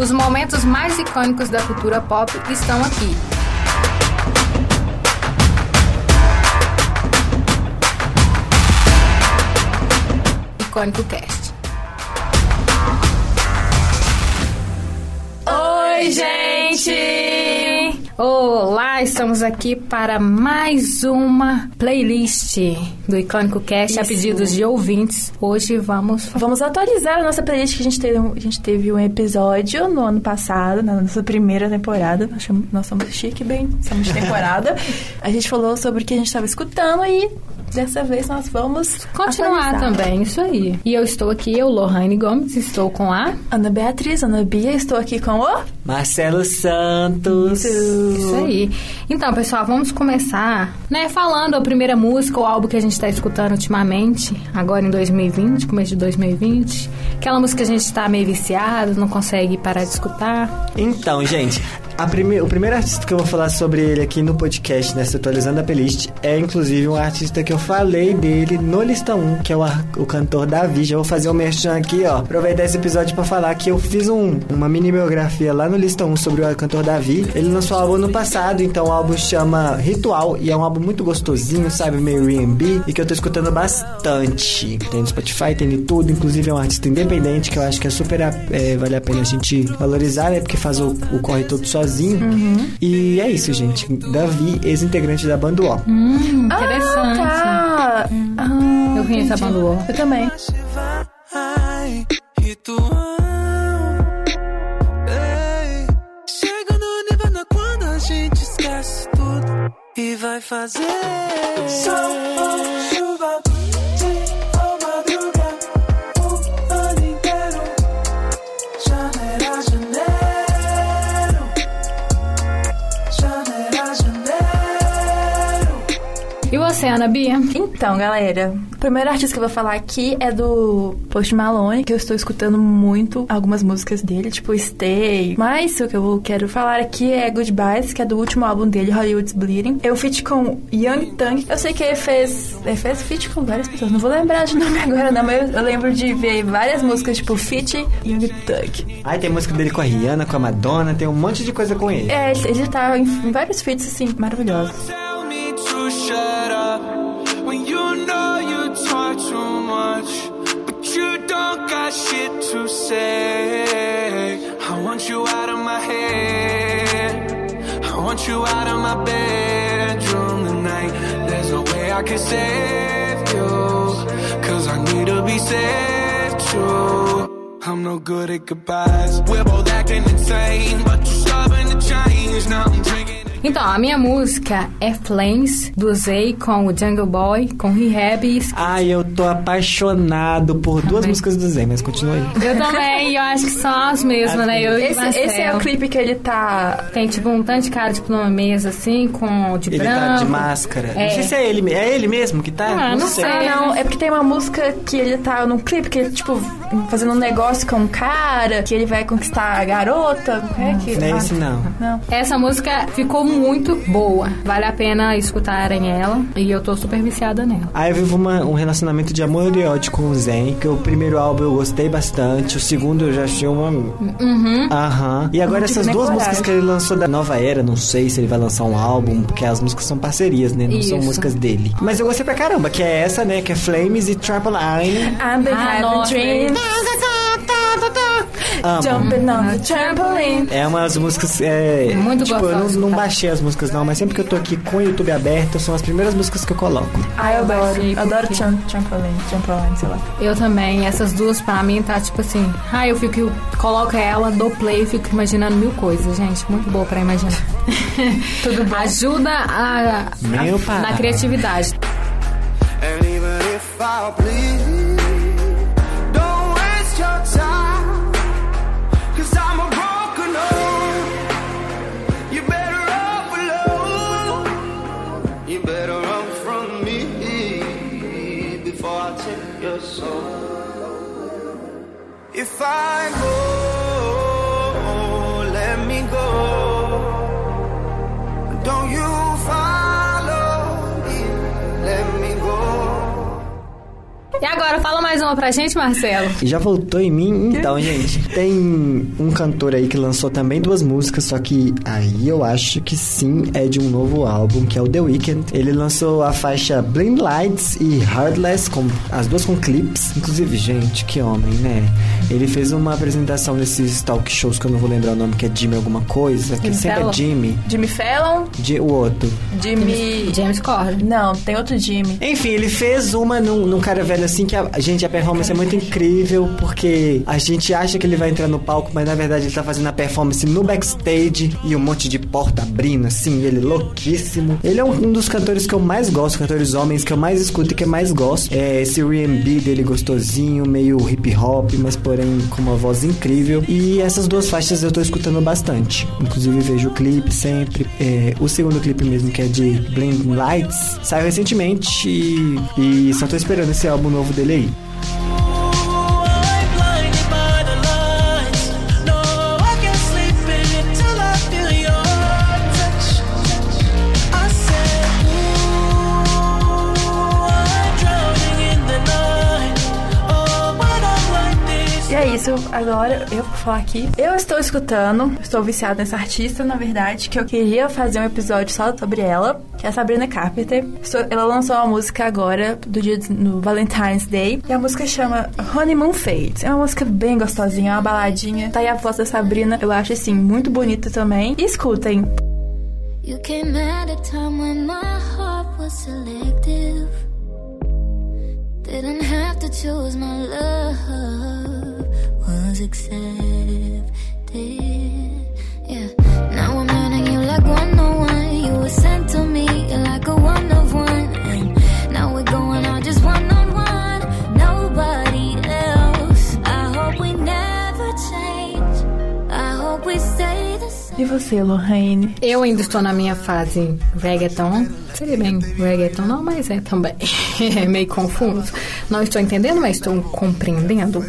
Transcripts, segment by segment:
Os momentos mais icônicos da cultura pop estão aqui. Icônico Cast. Oi, gente! Olá, estamos aqui para mais uma playlist do Icônico Cast a Isso. pedidos de ouvintes. Hoje vamos Vamos atualizar a nossa playlist que a gente teve, a gente teve um episódio no ano passado, na nossa primeira temporada. Nós somos chique, bem, somos de temporada. a gente falou sobre o que a gente estava escutando e dessa vez nós vamos continuar atualizar. também, isso aí. E eu estou aqui, eu, Lohane Gomes, estou com a... Ana Beatriz, Ana Bia, estou aqui com o. Marcelo Santos. Isso aí. Então, pessoal, vamos começar, né, falando a primeira música, o álbum que a gente está escutando ultimamente, agora em 2020, começo de 2020. Aquela música que a gente está meio viciado, não consegue parar de escutar. Então, gente, prime- o primeiro artista que eu vou falar sobre ele aqui no podcast, nessa atualizando a playlist, é inclusive um artista que eu falei dele no Lista 1, que é o, ar- o cantor Davi. Já vou fazer um merchan aqui, ó. Aproveitar esse episódio pra falar que eu fiz um- uma mini biografia lá no Lista 1 sobre o cantor Davi. Ele lançou o álbum no passado, então o álbum chama Ritual e é um álbum muito gostosinho, sabe? Meio R&B e que eu tô escutando bastante. Tem no Spotify, tem em tudo. Inclusive é um artista independente que eu acho que é super é, vale a pena a gente valorizar, né? Porque faz o, o corre todo sozinho. E é isso, gente. Davi, ex-integrante da banda O. Hum, interessante. Ah, tá. Ah, Eu conheço a entendi. banda UOL. Eu também. Vai, ritual. Ei, chega no Nirvana quando a gente esquece tudo e vai fazer. Sol chuva, você, Ana Bia? Então, galera, o primeiro artista que eu vou falar aqui é do Post Malone, que eu estou escutando muito algumas músicas dele, tipo Stay. Mas o que eu quero falar aqui é Goodbyes, que é do último álbum dele, Hollywood's Bleeding. Eu feat com Young Thug. Eu sei que ele fez, ele fez feat com várias pessoas, não vou lembrar de nome agora não, mas eu, eu lembro de ver várias músicas, tipo feat Young Thug. Aí tem música dele com a Rihanna, com a Madonna, tem um monte de coisa com ele. É, ele, ele tá em, em vários feats, assim, maravilhosos. Shut up when you know you talk too much, but you don't got shit to say. I want you out of my head. I want you out of my bedroom tonight. There's no way I can save you, cause I need to be saved too. I'm no good at goodbyes. We're both acting insane, but you're stubborn to change. Now I'm drinking. Então, a minha música é Flames, do Zay com o Jungle Boy, com Rehab e Ai, eu tô apaixonado por duas Também. músicas do Zé, mas continua aí. Eu também, eu acho que são as mesmas, né? Eu e Esse, esse é o clipe que ele tá Tem tipo um tanto de cara, tipo, numa mesa assim, com de Ele branco. tá de máscara. É. Não sei se é ele, é ele mesmo que tá? Ah, não sei. Ah, não, é porque tem uma música que ele tá num clipe que ele, tipo, fazendo um negócio com um cara, que ele vai conquistar a garota. É que... Não é esse não. Não. Essa música ficou muito boa. Vale a pena escutarem ela. E eu tô super viciada nela. Aí eu vivo uma- um relacionamento de amor e ódio com o Zen, que o primeiro álbum eu gostei bastante, o segundo eu já achei uma... Uhum. Aham. E agora essas duas coragem. músicas que ele lançou da nova era, não sei se ele vai lançar um álbum, porque as músicas são parcerias, né? Não são Isso. músicas dele. Mas eu gostei pra caramba, que é essa, né? Que é Flames e Trampoline. I'm the Ah, dreams, Amo. jumping on the trampoline. É umas músicas. É, Muito tipo, eu não, não tá? baixei as músicas, não, mas sempre que eu tô aqui com o YouTube aberto, são as primeiras músicas que eu coloco. Ai, eu adoro. baixei Eu adoro porque- tram- trampoline, trampoline, sei lá. Eu também. Essas duas pra mim tá tipo assim. Ah, eu fico. Eu coloco ela, dou play e fico imaginando mil coisas, gente. Muito boa pra imaginar. Tudo bom. Ajuda a, Meu a- pai. na criatividade. And even if take your soul. If I go, E agora, fala mais uma pra gente, Marcelo. E já voltou em mim? Então, gente, tem um cantor aí que lançou também duas músicas, só que aí eu acho que sim é de um novo álbum, que é o The Weeknd. Ele lançou a faixa Blind Lights e Heartless, com, as duas com clipes. Inclusive, gente, que homem, né? Ele fez uma apresentação nesses talk shows que eu não vou lembrar o nome, que é Jimmy alguma coisa, que Jimmy sempre Fallon? é Jimmy. Jimmy Fallon, Di- o outro. Jimmy... James Corden. Não, tem outro Jimmy. Enfim, ele fez uma num, num cara velho assim que a, gente, a performance é muito incrível porque a gente acha que ele vai entrar no palco, mas na verdade ele tá fazendo a performance no backstage e um monte de porta abrindo, assim, ele louquíssimo. Ele é um, dos cantores que eu mais gosto, cantores homens que eu mais escuto e que eu mais gosto. É esse R&B dele gostosinho, meio hip hop, mas porém com uma voz incrível. E essas duas faixas eu tô escutando bastante. Inclusive vejo o clipe sempre. É, o segundo clipe mesmo, que é de Blind Lights, saiu recentemente e, e só tô esperando esse álbum novo dele aí. Agora eu vou falar aqui. Eu estou escutando, estou viciada nessa artista, na verdade, que eu queria fazer um episódio só sobre ela, que é a Sabrina Carpenter. Ela lançou uma música agora, do dia no Valentine's Day, e a música chama Honeymoon Fade. É uma música bem gostosinha, é uma baladinha. Tá aí a voz da Sabrina, eu acho assim, muito bonita também. E escutem. You came at a time when my heart was selective. Didn't have to choose my love, was accepted. Yeah. Now I'm learning you like one on one. You were sent to me, you're like a one of one. And now we're going out just one on one. Nobody else. I hope we never change. I hope we stay the same. E você, Lohane? Eu ainda estou na minha fase reggaeton. Seria bem reggaeton, não, mas é também. É meio confuso. Não estou entendendo, mas estou compreendendo.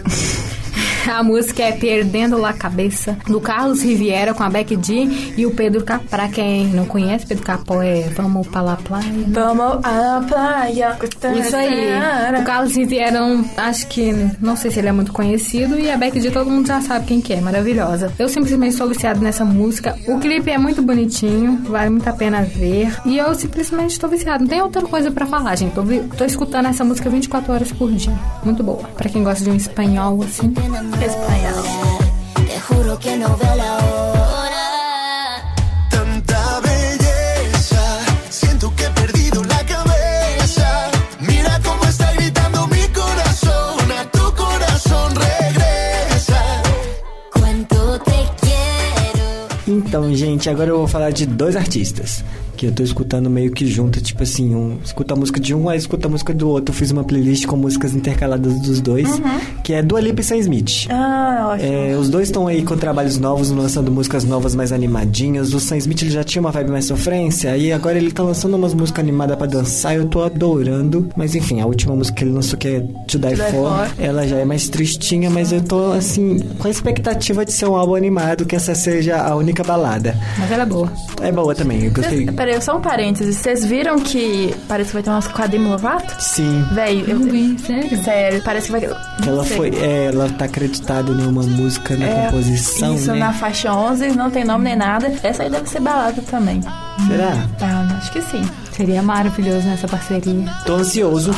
A música é Perdendo La Cabeça, do Carlos Riviera com a Becky G e o Pedro Capó. Pra quem não conhece, Pedro Capó é Vamos pra La Playa. Vamos à praia. Isso aí. O Carlos Riviera, acho que, não sei se ele é muito conhecido, e a Becky G todo mundo já sabe quem que é, maravilhosa. Eu simplesmente sou viciada nessa música. O clipe é muito bonitinho, vale muito a pena ver. E eu simplesmente estou viciada. Não tem outra coisa pra falar, gente. Tô, tô escutando essa música 24 horas por dia. Muito boa. Pra quem gosta de um espanhol, assim. Espanhol. Te juro que no veo la hora. Tanta belleza, siento que he perdido la cabeza. Mira cómo está gritando mi corazón, a tu corazón regresa. Cuánto te quiero. Então, gente, agora eu vou falar de dois artistas que eu tô escutando meio que junto, tipo assim, um escuta a música de um, aí escuta a música do outro. Eu fiz uma playlist com músicas intercaladas dos dois, que é Dua Lipa e Sam Smith. Ah, ótimo. É, os dois estão aí com trabalhos novos, lançando músicas novas mais animadinhas. O Sam Smith ele já tinha uma vibe mais sofrência, e agora ele tá lançando umas músicas animadas pra dançar. Eu tô adorando. Mas enfim, a última música que ele lançou, que é To Die, Die For, For. ela já é mais tristinha, mas eu tô assim, com a expectativa de ser um álbum animado, que essa seja a única balada. Mas ela é boa. É boa também, eu gostei. Peraí, só um parênteses. Vocês viram que parece que vai ter umas com a Demi Lovato? Sim. Véi, eu... vi, sério? Sério, parece que vai... Ela foi, é, ela tá acreditada em uma música na É, composição, Isso né? na faixa 11, não tem nome nem nada. Essa aí deve ser balada também. Será? Ah, acho que sim. Seria maravilhoso nessa parceria. Tô ansioso.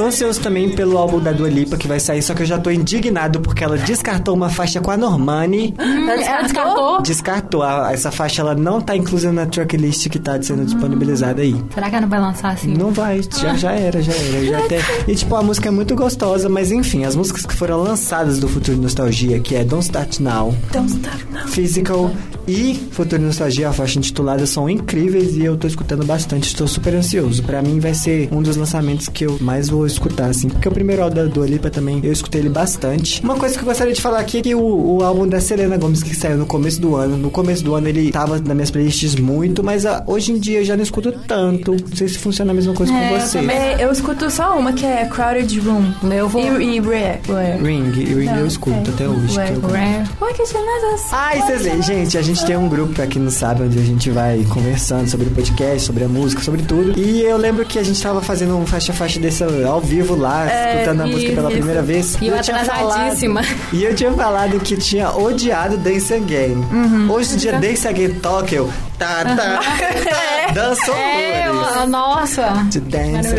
Tô ansioso também pelo álbum da Dua Lipa que vai sair, só que eu já tô indignado porque ela descartou uma faixa com a Normani. Ela descartou? Descartou. A- essa faixa ela não tá inclusa na tracklist que tá sendo disponibilizada aí. Será que ela não vai lançar assim? Não vai, já, já era, já era. Já até... E tipo, a música é muito gostosa, mas enfim, as músicas que foram lançadas do Futuro de Nostalgia, que é Don't Start Now, Don't stop now. Physical e Futuro e Nostalgia, a faixa intitulada, são incríveis e eu tô escutando bastante, estou super ansioso. Pra mim vai ser um dos lançamentos que eu mais vou escutar, assim, porque o primeiro álbum da Dua Lipa também, eu escutei ele bastante. Uma coisa que eu gostaria de falar aqui é que o, o álbum da Selena Gomes, que saiu no começo do ano, no começo do ano ele tava nas minhas playlists muito, mas ah, hoje em dia eu já não escuto tanto. Não sei se funciona a mesma coisa É, com eu você. É, eu escuto só uma que é Crowded Room. Eu vou... E, e Rare. Rare. Ring, e Ring eu escuto até hoje. Ué, que eu- Rare. Why can't you let us- Ah, e vocês veem, gente, a gente tem um grupo, pra quem não sabe, onde a gente vai conversando sobre o podcast, sobre a música, sobre tudo. E eu lembro que a gente tava fazendo um faixa-faixa desse ao vivo lá, É, escutando a música pela isso. primeira vez. E eu tinha atrasadíssima. falado- e eu tinha falado que tinha odiado Dance Again. Uhum. Hoje em dia, Dance Again eu... Tá, tá, tá, danço É, horrores. eu- nossa. De dance.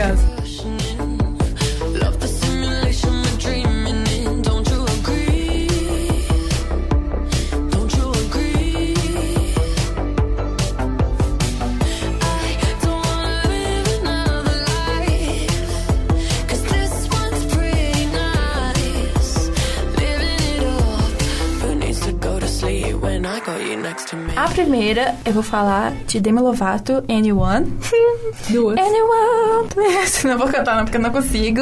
A primeira, eu vou falar de Demi Lovato, Anyone. Duas. Anyone, please. Não vou cantar não, porque eu não consigo.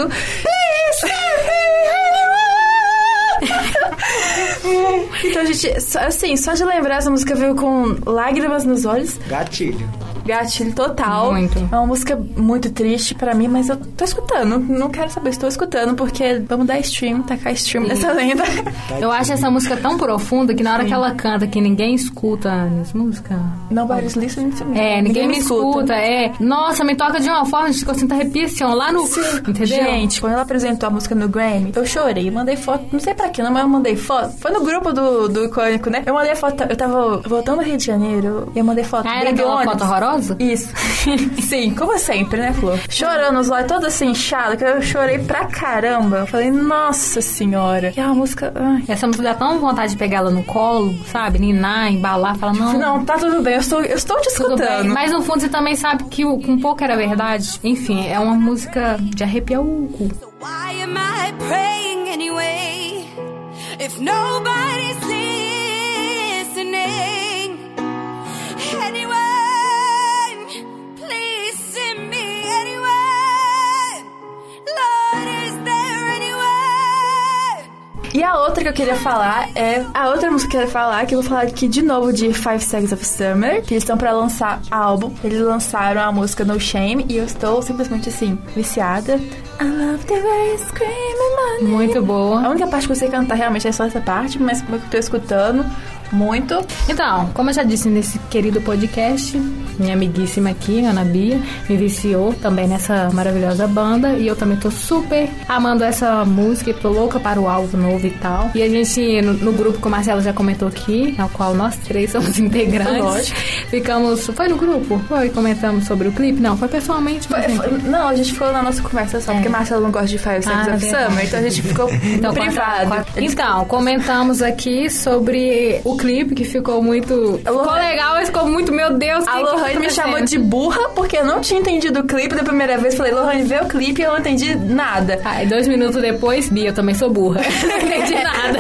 Então, gente, assim, só de lembrar essa música veio com lágrimas nos olhos, Gatilho. Gatilho total. Muito. É uma música muito triste pra mim, mas eu tô escutando. Não quero saber, estou escutando, porque vamos dar stream, tacar stream nessa lenda. Eu acho essa música tão profunda que na hora que ela canta, que ninguém escuta nessa música. Nobody's listening to me. É, ninguém, me escuta. É. Nossa, me toca de uma forma que eu sinto arrepiação lá no. Entendeu? Gente, quando ela apresentou a música no Grammy, eu chorei, mandei foto, não sei pra quê, não, mas eu mandei foto. Foi no grupo do, do Icônico, né? Eu mandei foto, eu tava voltando do Rio de Janeiro e eu mandei foto. Ah, era aquela foto horrorosa? Isso. Sim, como sempre, né, Flor? Chorando, os olhos todos assim, inchados, que eu chorei pra caramba. Eu falei, nossa senhora. E a música... Ai. Essa música dá tão vontade de pegar ela no colo, sabe? Ninar, embalar, falar, não. Não, tá tudo bem, eu estou, eu estou te escutando. bem, mas no fundo você também sabe que o- com pouco era verdade. Enfim, é uma música de arrepiar o cu. Why am I praying anyway? If nobody's E a outra que eu queria falar é. A outra música que eu queria falar, que eu vou falar aqui de novo de Five Seconds of Summer, que eles estão pra lançar álbum. Eles lançaram a música No Shame e eu estou simplesmente assim, viciada. I love the way you scream. Muito boa. A única parte que eu sei cantar realmente é só essa parte, mas como eu tô escutando muito. Então, como eu já disse nesse querido podcast, minha amiguíssima aqui, Ana Bia, me viciou também nessa maravilhosa banda. E eu também tô super amando essa música e tô louca para o álbum novo e tal. E a gente, no, no grupo que o Marcelo já comentou aqui, ao qual nós três somos integrantes, Lógico. ficamos. Foi no grupo? Foi? Comentamos sobre o clipe? Não, foi pessoalmente. Foi- foi- não, a gente ficou na nossa conversa só, É. porque Marcelo não gosta de Five Seconds Ah, of verdade. Summer, então a gente ficou Então, privado. quatro- quatro- então, comentamos aqui sobre o clipe que ficou muito. Ficou legal, mas ficou muito, meu Deus, A Lohane tá me chamou de burra porque eu não tinha entendido o clipe da primeira vez. Falei, Lohane, vê o clipe e eu não entendi nada. Aí, dois minutos depois, Bia, eu também sou burra. não entendi nada.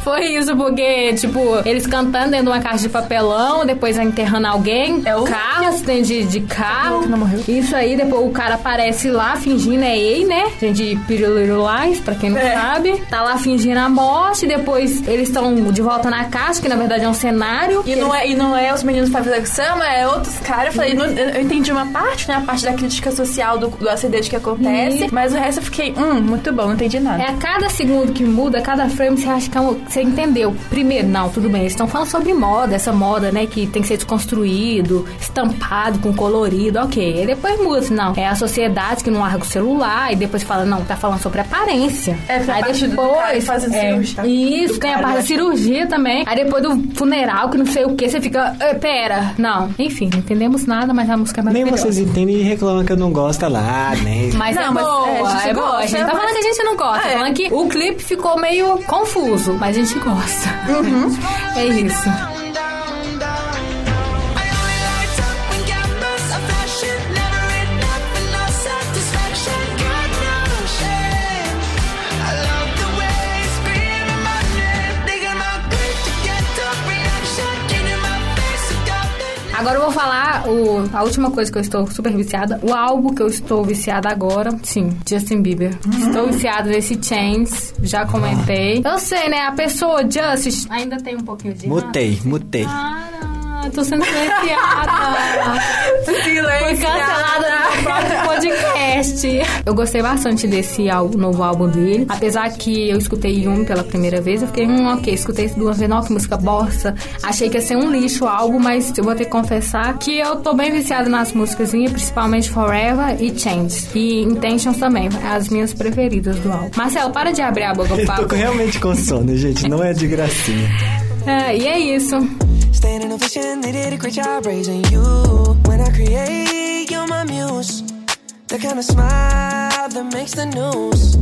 Foi isso, porque, tipo, eles cantando dentro de uma caixa de papelão, depois enterrando alguém, É o- carro, acidente de, de carro. que não morreu. Isso aí, depois o cara aparece lá fingindo, é ei, né? Gente, Lies, pra quem não É. sabe. Tá lá fingindo a morte, depois eles estão de volta na caixa, que na verdade é um cenário. E não, é, e não é os meninos of Summer, é outros caras. Eu falei, não- eu entendi uma parte, né? A parte da crítica social do, do acidente que acontece. Mas o resto eu fiquei, hum, muito bom, não entendi nada. É a cada segundo que muda, a cada frame você acha que é um- você entendeu. Primeiro, não, tudo bem, eles estão falando sobre moda, essa moda, né, que tem que ser desconstruído, estampado com colorido, ok. E depois muda, assim, não, é a sociedade que não larga o celular, e depois fala, não, tá falando sobre aparência. É, Aí parte do depois. cara fazendo é, cirurgia. Isso, tem a parte da acho. cirurgia também. Aí depois do funeral, que não sei o que, você fica, "Eh, pera, não. Enfim, não entendemos nada, mas a música é Nem maravilhosa. vocês entendem e reclamam que eu não gosto lá, nem. Mas Não, é mas, boa, é, a gente é boa. A gente tá mas- falando que a gente não gosta, É. falando que o clipe ficou meio confuso, mas a gente gosta. é isso. Agora eu vou falar o, a última coisa que eu estou super viciada. O álbum que eu estou viciada agora, sim, Justin Bieber. Estou viciada nesse Chains, já comentei. Eu sei, né? A pessoa Justice ainda tem um pouquinho de. Mutei, mutei. Ah, tô sendo silenciada. Foi cancelada no próprio podcast. Eu gostei bastante desse álbum, novo álbum dele. Apesar que eu escutei Yumi pela primeira vez, eu fiquei, hum, ok, escutei duas vezes, nossa, que música bosta. Achei que ia ser um lixo o álbum, mas eu vou ter que confessar que eu tô bem viciada nas músicas, principalmente Forever e Change. E Intentions também, as minhas preferidas do álbum. Marcelo, para de abrir a boca, por Eu tô realmente com sono, gente. Não é de gracinha. É, e é isso. Staying in ovation, they did a great job raising you. When I create, you're my muse. The kind of smile that makes the news.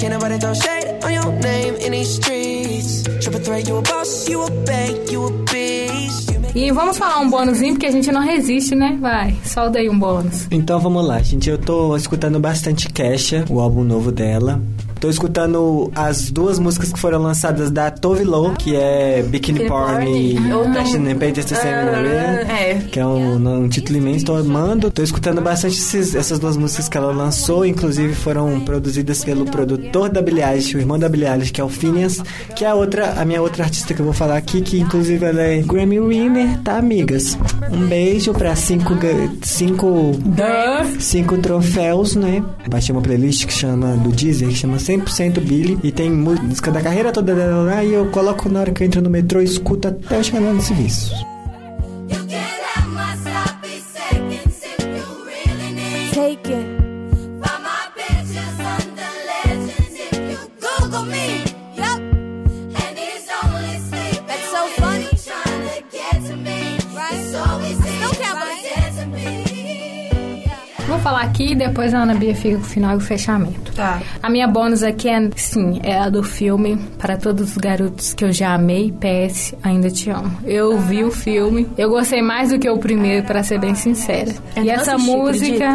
Can't nobody throw shade on your name in these streets. Triple threat, you a boss, you a bank, you a beast. E vamos falar um bônusinho, porque a gente não resiste, né? Vai, solta aí um bônus. Então vamos lá, gente. Eu tô escutando bastante Kesha, o álbum novo dela. Tô escutando as duas músicas que foram lançadas da Tove Lo, que é Bikini Bikini Porn e Porn. Passion and Pain Ah, é. que é um, um título imenso. Tô amando. Tô escutando bastante esses- essas duas músicas que ela lançou, inclusive foram produzidas pelo produtor da Billie Eilish, o irmão da Billie Eilish, que é o Phineas, que é a outra, a minha outra artista que eu vou falar aqui, que inclusive ela é Grammy winner, tá, amigas? Um beijo pra cinco, cinco cinco troféus, né? Baixei uma playlist que chama do Deezer, que chama 100% Billy e tem música da carreira toda dela lá e eu coloco na hora que eu entro no metrô e escuto até eu chegar no serviço. Falar aqui e depois a Ana Bia fica com o final e o fechamento. Tá. A minha bônus aqui é, sim, é a do filme Para Todos os Garotos que eu já amei, PS, Ainda Te Amo. Eu vi o filme, eu gostei mais do que o primeiro, pra ser bem sincera. Eu e essa assisti, música...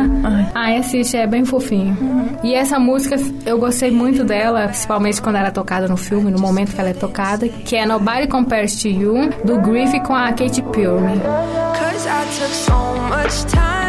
Ah, assiste, é bem fofinho. E essa música, eu gostei muito dela, principalmente quando ela é tocada no filme, no momento que ela é tocada, que é Nobody Compares to You, do Griffith com a Katy Perry. Cause I took so much time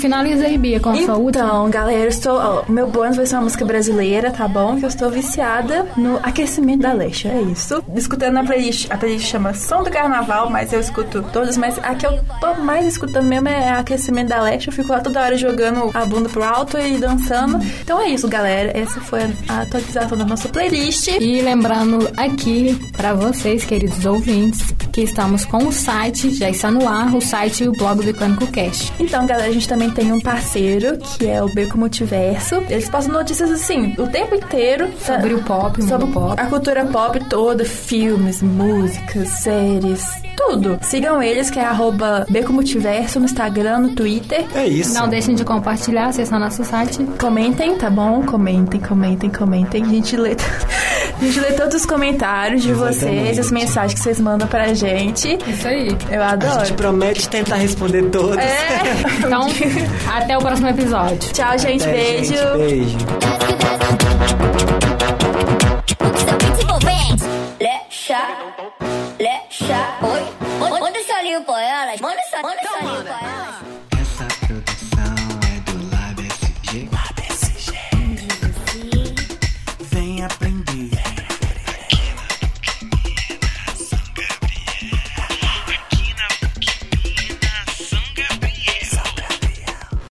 finaliza aí, Bia, com a sua última. Então, galera, eu estou. ó, meu bônus vai ser uma música brasileira, tá bom? Que eu estou viciada no aquecimento da Leixa, é isso. Escutando na playlist. A playlist chama Som do Carnaval, mas eu escuto todas, mas a que eu tô mais escutando mesmo é aquecimento da Leixa. Eu fico lá toda hora jogando a bunda pro alto e dançando. Então é isso, galera. Essa foi a atualização da nossa playlist. E lembrando aqui para vocês, queridos ouvintes, que estamos com o site, já está no ar, o site e o blog do Icônico Cast. Então, galera, a gente também tem um parceiro que é o Beco Multiverso. Eles postam notícias assim o tempo inteiro Sobre o pop, o sobre pop. a cultura pop toda, filmes, músicas, séries, tudo. Sigam eles, que é arroba Beco Multiverso no Instagram, no Twitter. É isso. Não deixem de compartilhar, acessar nosso site. Comentem, tá bom? Comentem, comentem, comentem. A gente lê, a gente lê todos os comentários de Exatamente. vocês, as mensagens que vocês mandam pra gente. Isso aí. Eu A adoro. gente promete tentar responder todos. É. Então, até o próximo episódio. Tchau, gente. Até, beijo. gente, beijo.